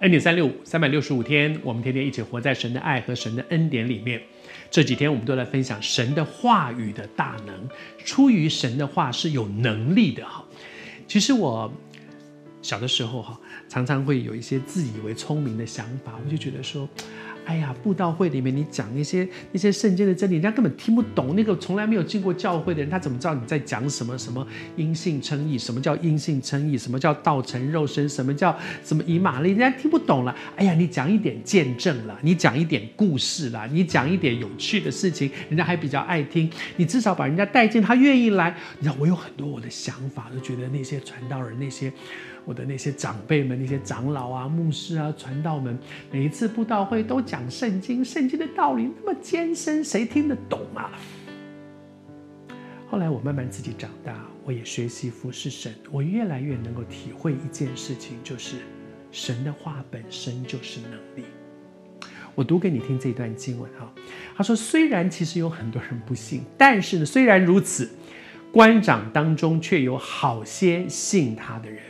恩典三六五，三百六十五天，我们天天一起活在神的爱和神的恩典里面。这几天我们都来分享神的话语的大能，出于神的话是有能力的哈。其实我小的时候哈，常常会有一些自以为聪明的想法，我就觉得说。哎呀，布道会里面你讲那些那些圣经的真理，人家根本听不懂。那个从来没有进过教会的人，他怎么知道你在讲什么？什么因信称义？什么叫因信称义？什么叫道成肉身？什么叫什么以马利？人家听不懂了。哎呀，你讲一点见证了，你讲一点故事了，你讲一点有趣的事情，人家还比较爱听。你至少把人家带进，他愿意来。你知道，我有很多我的想法，都觉得那些传道人那些。我的那些长辈们、那些长老啊、牧师啊、传道们，每一次布道会都讲讲圣经，圣经的道理那么艰深，谁听得懂啊？后来我慢慢自己长大，我也学习服侍神，我越来越能够体会一件事情，就是神的话本身就是能力。我读给你听这段经文哈，他说：虽然其实有很多人不信，但是呢，虽然如此，官长当中却有好些信他的人。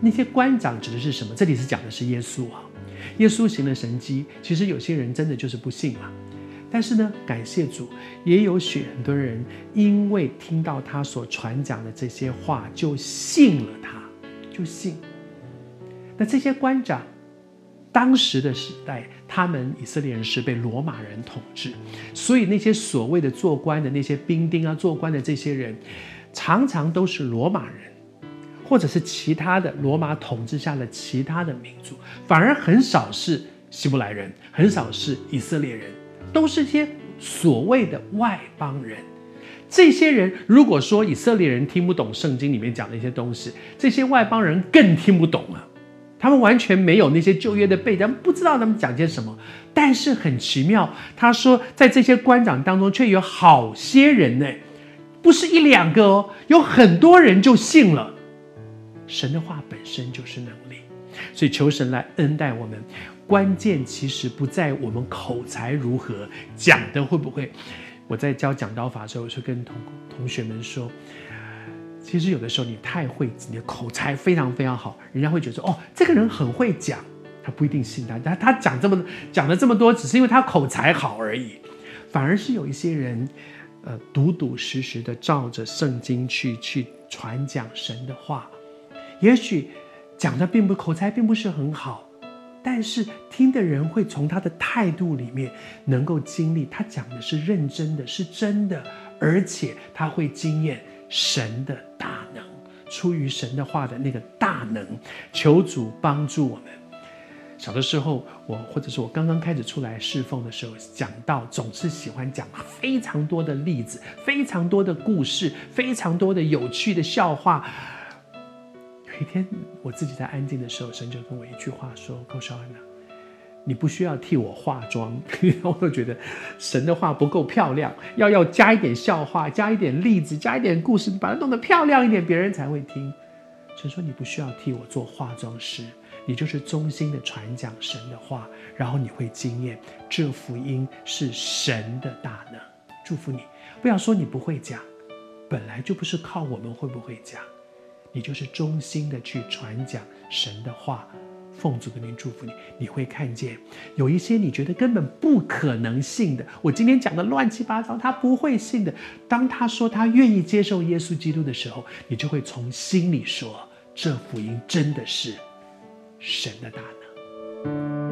那些官长指的是什么？这里是讲的是耶稣啊，耶稣行了神迹，其实有些人真的就是不信嘛。但是呢，感谢主，也有许很多人因为听到他所传讲的这些话，就信了他，就信。那这些官长，当时的时代，他们以色列人是被罗马人统治，所以那些所谓的做官的那些兵丁啊，做官的这些人，常常都是罗马人。或者是其他的罗马统治下的其他的民族，反而很少是希伯来人，很少是以色列人，都是些所谓的外邦人。这些人如果说以色列人听不懂圣经里面讲的一些东西，这些外邦人更听不懂了。他们完全没有那些旧约的背景，不知道他们讲些什么。但是很奇妙，他说在这些官长当中，却有好些人呢，不是一两个哦，有很多人就信了。神的话本身就是能力，所以求神来恩待我们。关键其实不在我们口才如何，讲的会不会。我在教讲道法的时候，我就跟同同学们说，其实有的时候你太会，你的口才非常非常好，人家会觉得哦，这个人很会讲，他不一定信他。他他讲这么讲了这么多，只是因为他口才好而已。反而是有一些人，呃，笃笃实实的照着圣经去去传讲神的话。也许讲的并不口才并不是很好，但是听的人会从他的态度里面能够经历他讲的是认真的，是真的，而且他会经验神的大能，出于神的话的那个大能。求主帮助我们。小的时候，我或者是我刚刚开始出来侍奉的时候，讲道总是喜欢讲非常多的例子，非常多的故事，非常多的有趣的笑话。有一天，我自己在安静的时候，神就跟我一句话说：“寇绍恩呐，你不需要替我化妆。” 我都觉得神的话不够漂亮，要要加一点笑话，加一点例子，加一点故事，把它弄得漂亮一点，别人才会听。神说：“你不需要替我做化妆师，你就是衷心的传讲神的话，然后你会惊艳这福音是神的大能。”祝福你，不要说你不会讲，本来就不是靠我们会不会讲。你就是衷心的去传讲神的话，奉主的名祝福你。你会看见有一些你觉得根本不可能信的，我今天讲的乱七八糟，他不会信的。当他说他愿意接受耶稣基督的时候，你就会从心里说，这福音真的是神的大能。